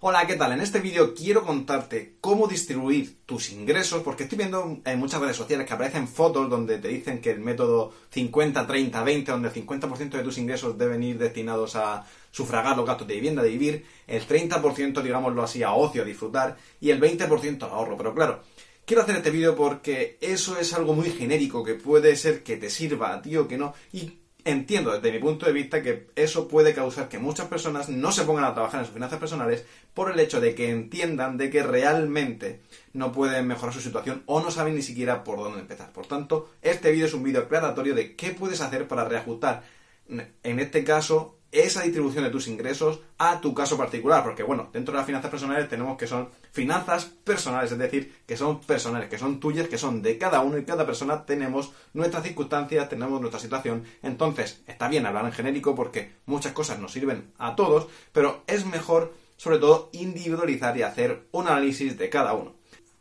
Hola, ¿qué tal? En este vídeo quiero contarte cómo distribuir tus ingresos, porque estoy viendo en muchas redes sociales que aparecen fotos donde te dicen que el método 50-30-20, donde el 50% de tus ingresos deben ir destinados a sufragar los gastos de vivienda, de vivir, el 30%, digámoslo así, a ocio, a disfrutar, y el 20% a ahorro. Pero claro, quiero hacer este vídeo porque eso es algo muy genérico que puede ser que te sirva a ti o que no, y entiendo desde mi punto de vista que eso puede causar que muchas personas no se pongan a trabajar en sus finanzas personales por el hecho de que entiendan de que realmente no pueden mejorar su situación o no saben ni siquiera por dónde empezar. Por tanto, este vídeo es un vídeo aclaratorio de qué puedes hacer para reajustar, en este caso, esa distribución de tus ingresos a tu caso particular, porque bueno, dentro de las finanzas personales tenemos que son finanzas personales, es decir, que son personales, que son tuyas, que son de cada uno y cada persona tenemos nuestras circunstancias, tenemos nuestra situación, entonces está bien hablar en genérico porque muchas cosas nos sirven a todos, pero es mejor sobre todo individualizar y hacer un análisis de cada uno.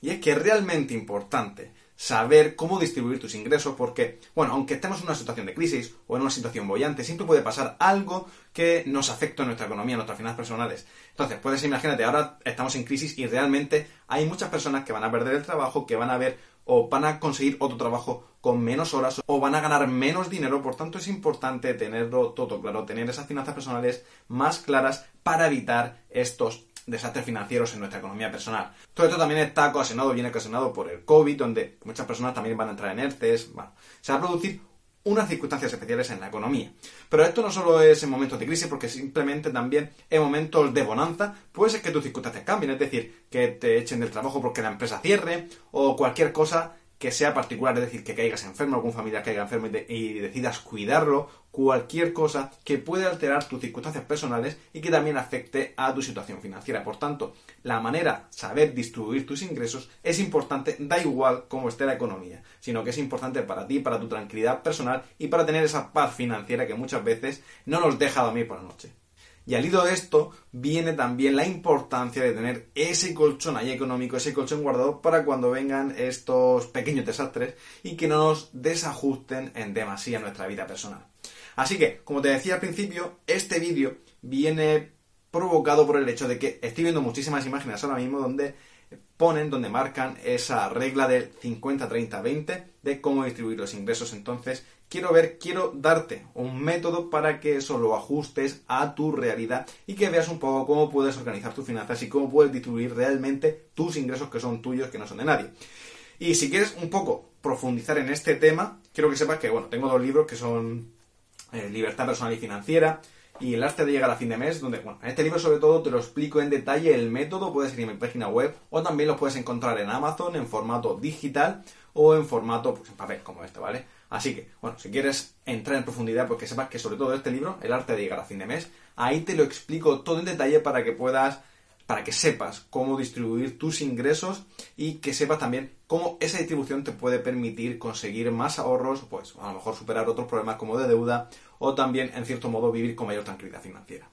Y es que es realmente importante saber cómo distribuir tus ingresos, porque, bueno, aunque estemos en una situación de crisis o en una situación bollante, siempre puede pasar algo que nos afecte a nuestra economía, a nuestras finanzas personales. Entonces, puedes imagínate, ahora estamos en crisis y realmente hay muchas personas que van a perder el trabajo, que van a ver o van a conseguir otro trabajo con menos horas o van a ganar menos dinero, por tanto es importante tenerlo todo claro, tener esas finanzas personales más claras para evitar estos desastres financieros en nuestra economía personal. Todo esto también está ocasionado, viene ocasionado por el COVID, donde muchas personas también van a entrar en ERTES. Bueno, se va a producir unas circunstancias especiales en la economía. Pero esto no solo es en momentos de crisis, porque simplemente también en momentos de bonanza puede ser que tus circunstancias cambien, es decir, que te echen del trabajo porque la empresa cierre o cualquier cosa que sea particular, es decir, que caigas enfermo, algún familiar caiga enfermo y, decidas cuidarlo, cualquier cosa que pueda alterar tus circunstancias personales y que también afecte a tu situación financiera. Por tanto, la manera, saber distribuir tus ingresos es importante, da igual cómo esté la economía, sino que es importante para ti, para tu tranquilidad personal y para tener esa paz financiera que muchas veces no nos deja dormir por la noche. Y al hilo de esto viene también la importancia de tener ese colchón ahí económico, ese colchón guardado para cuando vengan estos pequeños desastres y que no nos desajusten en demasía nuestra vida personal. Así que, como te decía al principio, este vídeo viene provocado por el hecho de que estoy viendo muchísimas imágenes ahora mismo donde ponen, donde marcan esa regla del 50-30-20 de cómo distribuir los ingresos. Entonces, quiero ver, quiero darte un método para que eso lo ajustes a tu realidad y que veas un poco cómo puedes organizar tus finanzas y cómo puedes distribuir realmente tus ingresos que son tuyos, que no son de nadie. Y si quieres un poco profundizar en este tema, quiero que sepas que, bueno, tengo dos libros que son eh, Libertad Personal y Financiera, y el arte de llegar a fin de mes, donde, bueno, en este libro sobre todo te lo explico en detalle el método, puedes ir en mi página web o también lo puedes encontrar en Amazon en formato digital o en formato, pues en papel, como este, ¿vale? Así que, bueno, si quieres entrar en profundidad, pues que sepas que sobre todo este libro, El arte de llegar a fin de mes, ahí te lo explico todo en detalle para que puedas para que sepas cómo distribuir tus ingresos y que sepas también cómo esa distribución te puede permitir conseguir más ahorros, pues a lo mejor superar otros problemas como de deuda o también, en cierto modo, vivir con mayor tranquilidad financiera.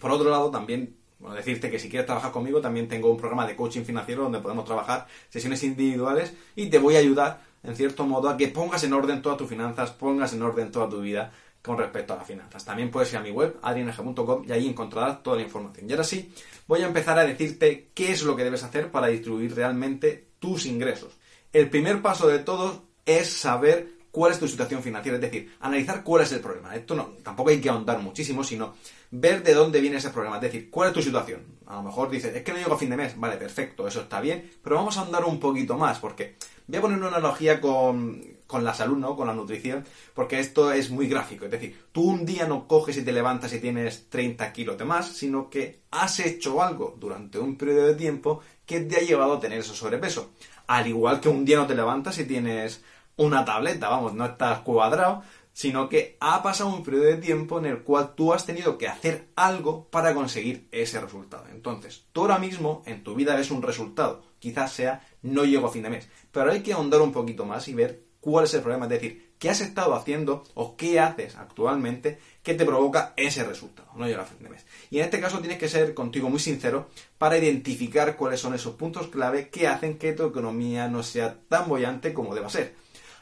Por otro lado, también bueno, decirte que si quieres trabajar conmigo, también tengo un programa de coaching financiero donde podemos trabajar sesiones individuales y te voy a ayudar, en cierto modo, a que pongas en orden todas tus finanzas, pongas en orden toda tu vida con respecto a las finanzas. También puedes ir a mi web, adrianeje.com, y ahí encontrarás toda la información. Y ahora sí, voy a empezar a decirte qué es lo que debes hacer para distribuir realmente tus ingresos. El primer paso de todo es saber cuál es tu situación financiera, es decir, analizar cuál es el problema. Esto no, tampoco hay que ahondar muchísimo, sino ver de dónde viene ese problema, es decir, cuál es tu situación. A lo mejor dices, es que no llego a fin de mes, vale, perfecto, eso está bien, pero vamos a ahondar un poquito más, porque voy a poner una analogía con, con la salud, ¿no? Con la nutrición, porque esto es muy gráfico. Es decir, tú un día no coges y te levantas y tienes 30 kilos de más, sino que has hecho algo durante un periodo de tiempo que te ha llevado a tener ese sobrepeso. Al igual que un día no te levantas y tienes una tableta, vamos, no estás cuadrado, sino que ha pasado un periodo de tiempo en el cual tú has tenido que hacer algo para conseguir ese resultado. Entonces, tú ahora mismo en tu vida ves un resultado, quizás sea no llego a fin de mes, pero hay que ahondar un poquito más y ver cuál es el problema, es decir, qué has estado haciendo o qué haces actualmente que te provoca ese resultado, no llega a fin de mes. Y en este caso tienes que ser contigo muy sincero para identificar cuáles son esos puntos clave que hacen que tu economía no sea tan bollante como deba ser.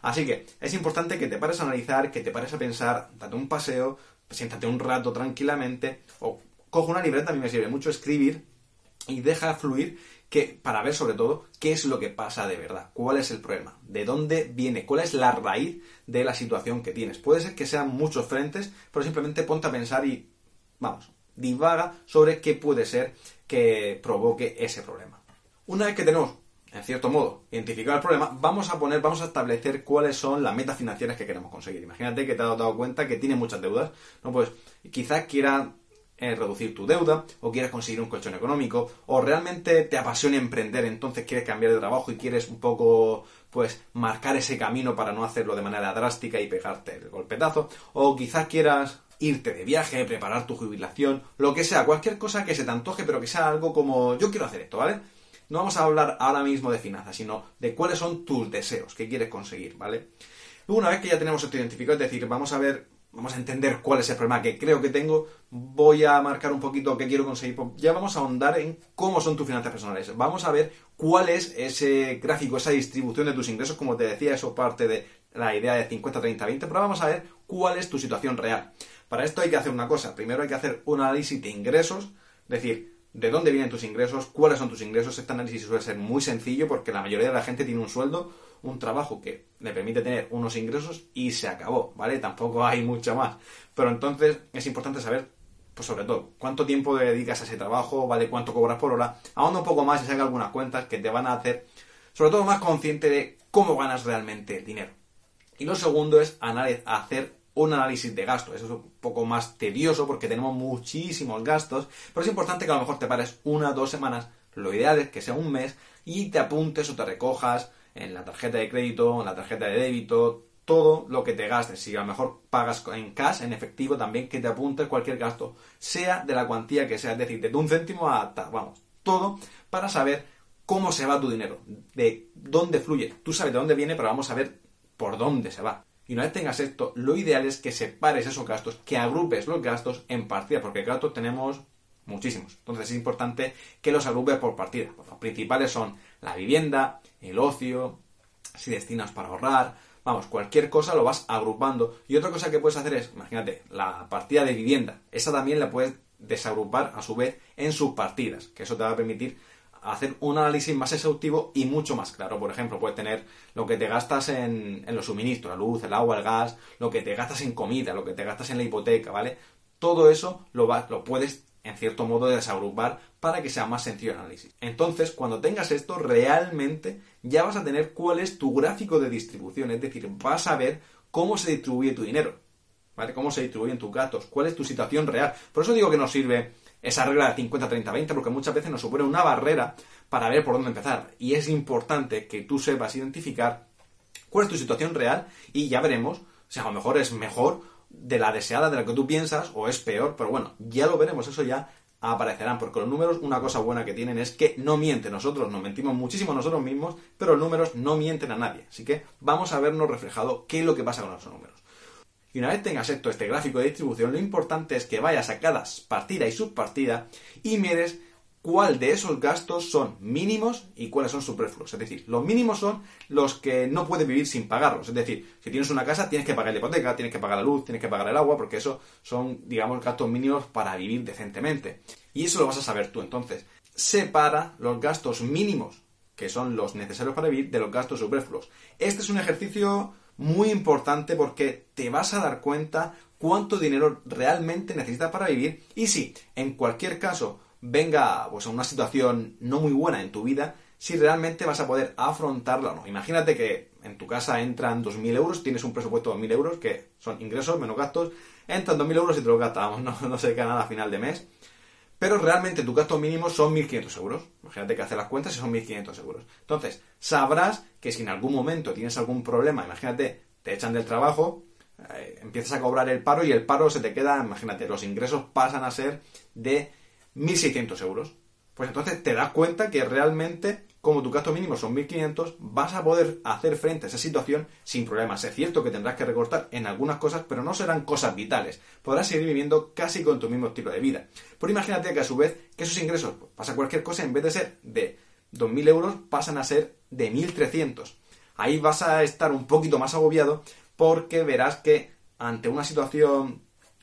Así que es importante que te pares a analizar, que te pares a pensar, date un paseo, siéntate un rato tranquilamente, o coge una libreta, a mí me sirve mucho escribir y deja fluir que, para ver sobre todo qué es lo que pasa de verdad, cuál es el problema, de dónde viene, cuál es la raíz de la situación que tienes. Puede ser que sean muchos frentes, pero simplemente ponte a pensar y, vamos, divaga sobre qué puede ser que provoque ese problema. Una vez que tenemos en cierto modo, identificar el problema, vamos a poner, vamos a establecer cuáles son las metas financieras que queremos conseguir. Imagínate que te has dado cuenta que tienes muchas deudas, ¿no? Pues quizás quieras eh, reducir tu deuda, o quieras conseguir un colchón económico, o realmente te apasiona emprender, entonces quieres cambiar de trabajo y quieres un poco, pues, marcar ese camino para no hacerlo de manera drástica y pegarte el golpetazo, o quizás quieras irte de viaje, preparar tu jubilación, lo que sea, cualquier cosa que se te antoje, pero que sea algo como yo quiero hacer esto, ¿vale? No vamos a hablar ahora mismo de finanzas, sino de cuáles son tus deseos, qué quieres conseguir, ¿vale? Una vez que ya tenemos esto identificado, es decir, vamos a ver, vamos a entender cuál es el problema que creo que tengo, voy a marcar un poquito qué quiero conseguir, pues ya vamos a ahondar en cómo son tus finanzas personales, vamos a ver cuál es ese gráfico, esa distribución de tus ingresos, como te decía, eso parte de la idea de 50, 30, 20, pero vamos a ver cuál es tu situación real. Para esto hay que hacer una cosa, primero hay que hacer un análisis de ingresos, es decir, de dónde vienen tus ingresos, cuáles son tus ingresos. Este análisis suele ser muy sencillo porque la mayoría de la gente tiene un sueldo, un trabajo que le permite tener unos ingresos y se acabó, ¿vale? Tampoco hay mucho más. Pero entonces es importante saber, pues sobre todo, cuánto tiempo dedicas a ese trabajo, ¿vale? Cuánto cobras por hora. Ahonda un poco más y saca algunas cuentas que te van a hacer, sobre todo, más consciente de cómo ganas realmente dinero. Y lo segundo es hacer un análisis de gastos. Eso es un poco más tedioso porque tenemos muchísimos gastos, pero es importante que a lo mejor te pares una o dos semanas, lo ideal es que sea un mes, y te apuntes o te recojas en la tarjeta de crédito, en la tarjeta de débito, todo lo que te gastes. Si a lo mejor pagas en cash, en efectivo también, que te apuntes cualquier gasto, sea de la cuantía que sea, es decir, de un céntimo a, vamos, todo para saber cómo se va tu dinero, de dónde fluye. Tú sabes de dónde viene, pero vamos a ver por dónde se va. Y una vez tengas esto, lo ideal es que separes esos gastos, que agrupes los gastos en partida, porque gastos tenemos muchísimos. Entonces es importante que los agrupes por partida. Los principales son la vivienda, el ocio, si destinas para ahorrar, vamos, cualquier cosa lo vas agrupando. Y otra cosa que puedes hacer es, imagínate, la partida de vivienda. Esa también la puedes desagrupar a su vez en subpartidas, que eso te va a permitir hacer un análisis más exhaustivo y mucho más claro. Por ejemplo, puedes tener lo que te gastas en, los suministros, la luz, el agua, el gas, lo que te gastas en comida, lo que te gastas en la hipoteca, ¿vale? Todo eso lo, lo puedes, en cierto modo, desagrupar para que sea más sencillo el análisis. Entonces, cuando tengas esto, realmente ya vas a tener cuál es tu gráfico de distribución, es decir, vas a ver cómo se distribuye tu dinero, ¿vale? Cómo se distribuyen tus gastos, cuál es tu situación real. Por eso digo que nos sirve esa regla de 50-30-20, porque muchas veces nos supone una barrera para ver por dónde empezar. Y es importante que tú sepas identificar cuál es tu situación real y ya veremos si a lo mejor es mejor de la deseada de la que tú piensas o es peor, pero bueno, ya lo veremos, eso ya aparecerán, porque los números, una cosa buena que tienen es que no mienten, nosotros nos mentimos muchísimo nosotros mismos, pero los números no mienten a nadie, así que vamos a vernos reflejado qué es lo que pasa con esos números. Y una vez tengas esto, este gráfico de distribución, lo importante es que vayas a cada partida y subpartida y mires cuál de esos gastos son mínimos y cuáles son superfluos. Es decir, los mínimos son los que no puedes vivir sin pagarlos. Es decir, si tienes una casa tienes que pagar la hipoteca, tienes que pagar la luz, tienes que pagar el agua, porque eso son, digamos, gastos mínimos para vivir decentemente. Y eso lo vas a saber tú. Entonces, separa los gastos mínimos, que son los necesarios para vivir, de los gastos superfluos. Este es un ejercicio muy importante porque te vas a dar cuenta cuánto dinero realmente necesitas para vivir y si en cualquier caso venga pues, a una situación no muy buena en tu vida, si realmente vas a poder afrontarla o no. Imagínate que en tu casa entran 2.000 euros, tienes un presupuesto de 2.000 euros, que son ingresos menos gastos, entran 2.000 euros y te lo gastamos, no, no se queda nada a final de mes pero realmente tu gasto mínimo son 1.500 euros. Imagínate que haces las cuentas y son 1.500 euros. Entonces, sabrás que si en algún momento tienes algún problema, imagínate, te echan del trabajo, eh, empiezas a cobrar el paro y el paro se te queda, imagínate, los ingresos pasan a ser de 1.600 euros. Pues entonces te das cuenta que realmente, como tu gasto mínimo son 1.500, vas a poder hacer frente a esa situación sin problemas. Es cierto que tendrás que recortar en algunas cosas, pero no serán cosas vitales. Podrás seguir viviendo casi con tu mismo estilo de vida. Pero imagínate que a su vez, que esos ingresos, pues, pasa cualquier cosa, en vez de ser de 2.000 euros, pasan a ser de 1.300. Ahí vas a estar un poquito más agobiado porque verás que ante una situación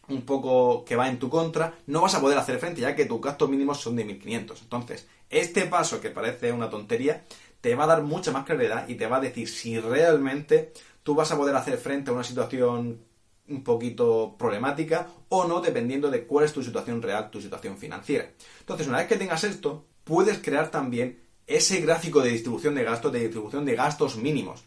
un poco que va en tu contra, no vas a poder hacer frente ya que tus gastos mínimos son de 1500. Entonces, este paso que parece una tontería, te va a dar mucha más claridad y te va a decir si realmente tú vas a poder hacer frente a una situación un poquito problemática o no, dependiendo de cuál es tu situación real, tu situación financiera. Entonces, una vez que tengas esto, puedes crear también ese gráfico de distribución de gastos, de distribución de gastos mínimos.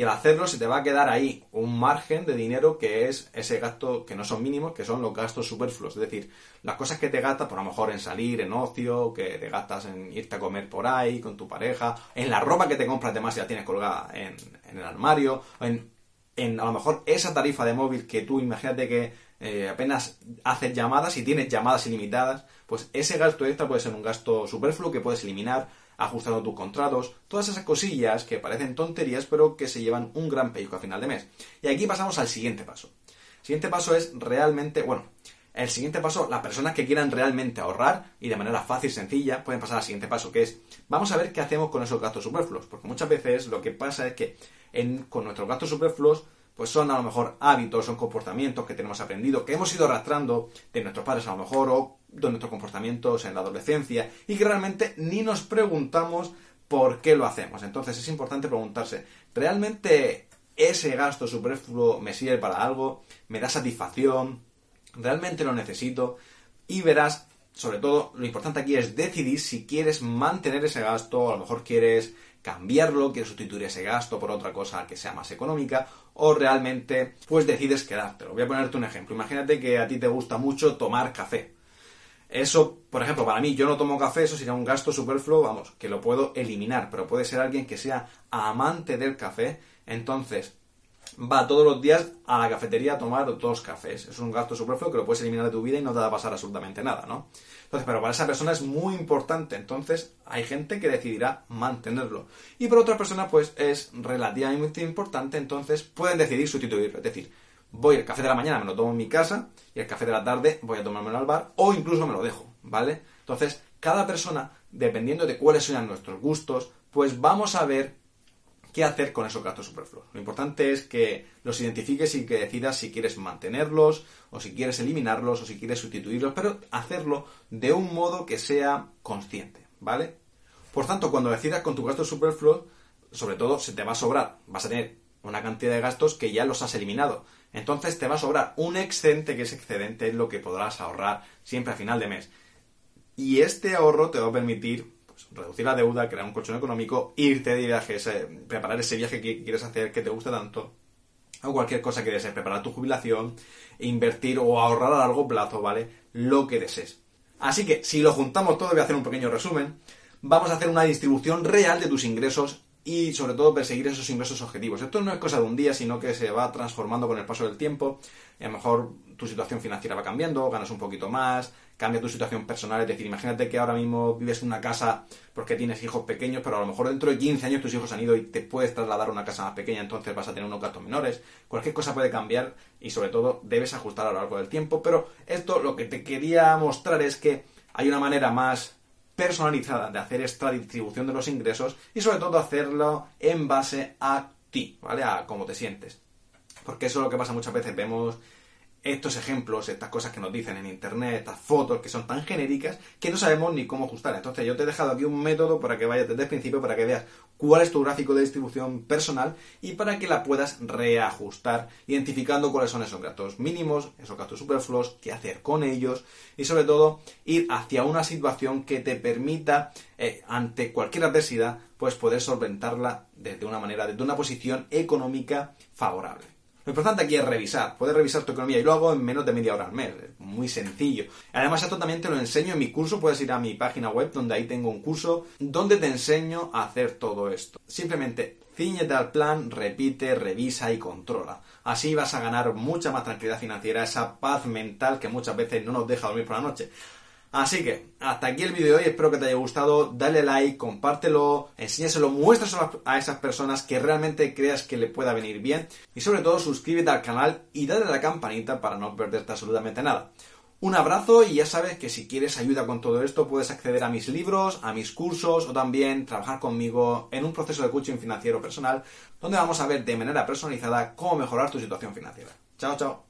Y al hacerlo se te va a quedar ahí un margen de dinero que es ese gasto que no son mínimos, que son los gastos superfluos. Es decir, las cosas que te gastas, por lo mejor en salir, en ocio, que te gastas en irte a comer por ahí con tu pareja, en la ropa que te compras además si la tienes colgada en, el armario, en, en a lo mejor esa tarifa de móvil que tú imagínate que eh, apenas haces llamadas y tienes llamadas ilimitadas, pues ese gasto extra puede ser un gasto superfluo que puedes eliminar ajustando tus contratos, todas esas cosillas que parecen tonterías pero que se llevan un gran pellizco a final de mes. Y aquí pasamos al siguiente paso. El siguiente paso es realmente, bueno, el siguiente paso, las personas que quieran realmente ahorrar y de manera fácil y sencilla pueden pasar al siguiente paso, que es, vamos a ver qué hacemos con esos gastos superfluos, porque muchas veces lo que pasa es que con nuestros gastos superfluos pues son a lo mejor hábitos, son comportamientos que tenemos aprendido, que hemos ido arrastrando de nuestros padres a lo mejor o de nuestros comportamientos en la adolescencia y que realmente ni nos preguntamos por qué lo hacemos. Entonces es importante preguntarse, ¿realmente ese gasto superfluo me sirve para algo? ¿Me da satisfacción? ¿Realmente lo necesito? Y verás, sobre todo, lo importante aquí es decidir si quieres mantener ese gasto, a lo mejor quieres cambiarlo, quieres sustituir ese gasto por otra cosa que sea más económica, o realmente pues decides quedártelo. Voy a ponerte un ejemplo. Imagínate que a ti te gusta mucho tomar café. Eso, por ejemplo, para mí, yo no tomo café, eso sería un gasto superfluo, vamos, que lo puedo eliminar, pero puede ser alguien que sea amante del café, entonces va todos los días a la cafetería a tomar dos cafés. Es un gasto superfluo que lo puedes eliminar de tu vida y no te va a pasar absolutamente nada, ¿no? Entonces, pero para esa persona es muy importante. Entonces, hay gente que decidirá mantenerlo. Y para otra persona, pues es relativamente importante. Entonces, pueden decidir sustituirlo. Es decir, voy el café de la mañana, me lo tomo en mi casa. Y el café de la tarde voy a tomármelo al bar. O incluso me lo dejo, ¿vale? Entonces, cada persona, dependiendo de cuáles sean nuestros gustos, pues vamos a ver qué hacer con esos gastos superfluos. Lo importante es que los identifiques y que decidas si quieres mantenerlos o si quieres eliminarlos o si quieres sustituirlos, pero hacerlo de un modo que sea consciente, ¿vale? Por tanto, cuando decidas con tu gasto superfluo, sobre todo se te va a sobrar, vas a tener una cantidad de gastos que ya los has eliminado. Entonces te va a sobrar un excedente que ese excedente es lo que podrás ahorrar siempre a final de mes. Y este ahorro te va a permitir reducir la deuda, crear un colchón económico, irte de viajes, preparar ese viaje que quieres hacer que te guste tanto, o cualquier cosa que desees, preparar tu jubilación, invertir o ahorrar a largo plazo, ¿vale? Lo que desees. Así que, si lo juntamos todo, voy a hacer un pequeño resumen. Vamos a hacer una distribución real de tus ingresos y sobre todo perseguir esos ingresos objetivos. Esto no es cosa de un día, sino que se va transformando con el paso del tiempo. a lo mejor tu situación financiera va cambiando, ganas un poquito más, cambia tu situación personal. Es decir, imagínate que ahora mismo vives en una casa porque tienes hijos pequeños, pero a lo mejor dentro de 15 años tus hijos han ido y te puedes trasladar a una casa más pequeña, entonces vas a tener unos gastos menores. Cualquier cosa puede cambiar y sobre todo debes ajustar a lo largo del tiempo. Pero esto lo que te quería mostrar es que hay una manera más personalizada de hacer esta distribución de los ingresos y sobre todo hacerlo en base a ti, ¿vale? A cómo te sientes. Porque eso es lo que pasa muchas veces. Vemos estos ejemplos, estas cosas que nos dicen en internet, estas fotos que son tan genéricas que no sabemos ni cómo ajustar. Entonces yo te he dejado aquí un método para que vayas desde el principio, para que veas cuál es tu gráfico de distribución personal y para que la puedas reajustar, identificando cuáles son esos gastos mínimos, esos gastos superfluos, qué hacer con ellos y sobre todo ir hacia una situación que te permita, eh, ante cualquier adversidad, pues poder solventarla desde una manera, desde una posición económica favorable. Lo importante aquí es revisar, poder revisar tu economía y lo hago en menos de media hora al mes, muy sencillo. Además esto también te lo enseño en mi curso, puedes ir a mi página web donde ahí tengo un curso donde te enseño a hacer todo esto. Simplemente ciñete al plan, repite, revisa y controla. Así vas a ganar mucha más tranquilidad financiera, esa paz mental que muchas veces no nos deja dormir por la noche. Así que, hasta aquí el vídeo de hoy, espero que te haya gustado, dale like, compártelo, enséñaselo, muéstraselo a esas personas que realmente creas que le pueda venir bien y sobre todo suscríbete al canal y dale a la campanita para no perderte absolutamente nada. Un abrazo y ya sabes que si quieres ayuda con todo esto puedes acceder a mis libros, a mis cursos o también trabajar conmigo en un proceso de coaching financiero personal donde vamos a ver de manera personalizada cómo mejorar tu situación financiera. Chao, chao.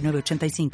906985.